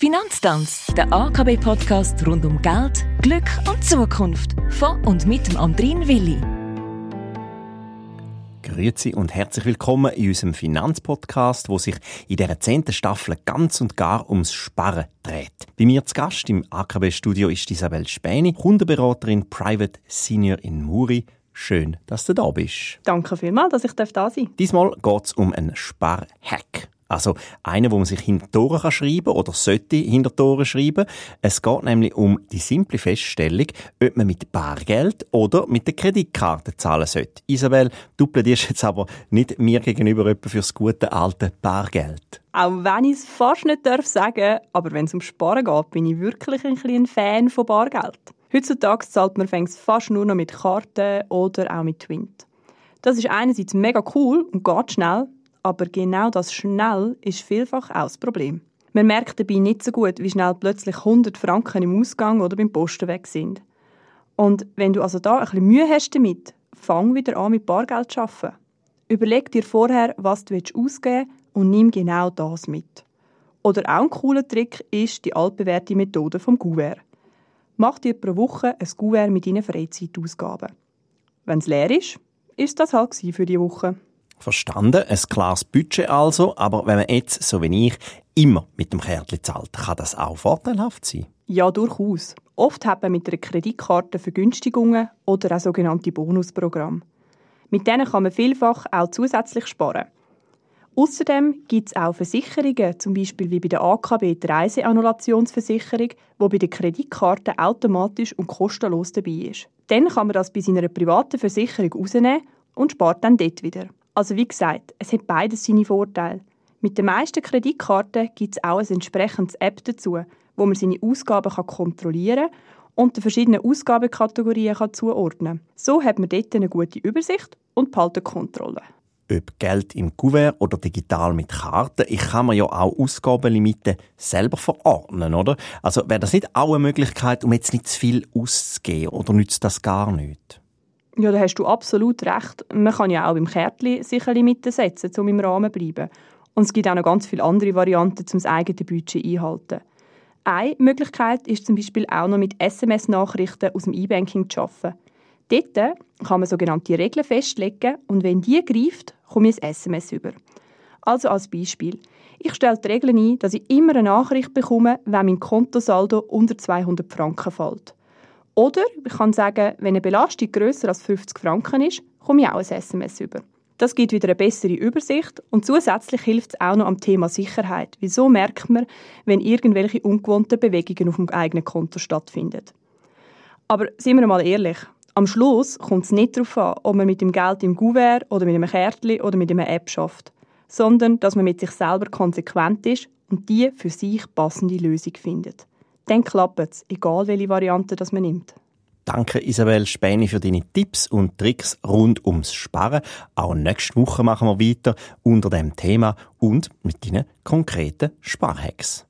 Finanztanz, der AKB-Podcast rund um Geld, Glück und Zukunft. Von und mit dem Andrin Willi. Grüezi und herzlich willkommen in unserem Finanzpodcast, wo sich in dieser zehnten Staffel ganz und gar ums Sparen dreht. Bei mir zu Gast im AKB-Studio ist Isabel Späni, Kundenberaterin Private Senior in Muri. Schön, dass du da bist. Danke vielmals, dass ich da sein darf. Diesmal geht es um einen Sparhack. Also einen, wo man sich hinter Tore kann schreiben oder sollte hinter Tore schreiben. Es geht nämlich um die simple Feststellung, ob man mit Bargeld oder mit der Kreditkarte zahlen sollte. Isabel, du plädierst jetzt aber nicht mir gegenüber etwa fürs gute alte Bargeld. Auch wenn ich es fast nicht darf sagen, aber wenn es um Sparen geht, bin ich wirklich ein kleiner Fan von Bargeld. Heutzutage zahlt man fast nur noch mit Karten oder auch mit Twint. Das ist einerseits mega cool und geht schnell, aber genau das schnell ist vielfach auch das Problem. Man merkt dabei nicht so gut, wie schnell plötzlich 100 Franken im Ausgang oder beim Posten weg sind. Und wenn du also da ein bisschen Mühe hast damit, fang wieder an mit Bargeld zu arbeiten. Überleg dir vorher, was du ausgeben willst und nimm genau das mit. Oder auch ein cooler Trick ist die altbewährte Methode vom Gouvert. Mach dir pro Woche ein Gouvert mit deinen Freizeitausgaben. Wenn es leer ist, ist das halt für die Woche. Verstanden, ein klares Budget also, aber wenn man jetzt, so wie ich, immer mit dem Kärtchen zahlt, kann das auch vorteilhaft sein? Ja, durchaus. Oft hat man mit einer Kreditkarte Vergünstigungen oder auch sogenannte Bonusprogramme. Mit denen kann man vielfach auch zusätzlich sparen. Außerdem gibt es auch Versicherungen, zum Beispiel wie bei der AKB die Reiseannulationsversicherung, wo bei der Kreditkarte automatisch und kostenlos dabei ist. Dann kann man das bei seiner privaten Versicherung rausnehmen und spart dann dort wieder. Also wie gesagt, es hat beides seine Vorteile. Mit den meisten Kreditkarten gibt es auch ein entsprechendes App dazu, wo man seine Ausgaben kann kontrollieren und den verschiedenen Ausgabenkategorien kann zuordnen kann. So hat man dort eine gute Übersicht und behalten Kontrolle. Ob Geld im Kuvert oder digital mit Karten, ich kann mir ja auch Ausgabenlimite selber verordnen, oder? Also wäre das nicht auch eine Möglichkeit, um jetzt nicht zu viel auszugeben oder nützt das gar nicht? Ja, da hast du absolut recht. Man kann ja auch beim Kärtchen sicher Limiten setzen, um im Rahmen zu bleiben. Und es gibt auch noch ganz viele andere Varianten, um das eigene Budget einzuhalten. Eine Möglichkeit ist zum Beispiel auch noch mit SMS-Nachrichten aus dem E-Banking zu arbeiten. Dort kann man sogenannte Regeln festlegen und wenn die greift, komme ich ein SMS über. Also als Beispiel. Ich stelle die Regeln ein, dass ich immer eine Nachricht bekomme, wenn mein Kontosaldo unter 200 Franken fällt. Oder ich kann sagen, wenn eine Belastung grösser als 50 Franken ist, komme ich auch ein SMS über. Das gibt wieder eine bessere Übersicht und zusätzlich hilft es auch noch am Thema Sicherheit. Wieso merkt man, wenn irgendwelche ungewohnten Bewegungen auf dem eigenen Konto stattfinden? Aber seien wir mal ehrlich, am Schluss kommt es nicht darauf an, ob man mit dem Geld im Gouvert oder mit einem Kärtchen oder mit einer App schafft, sondern dass man mit sich selber konsequent ist und die für sich passende Lösung findet dann klappt es, egal welche Variante das man nimmt. Danke Isabel Späni für deine Tipps und Tricks rund ums Sparen. Auch nächste Woche machen wir weiter unter dem Thema und mit deinen konkreten Sparhacks.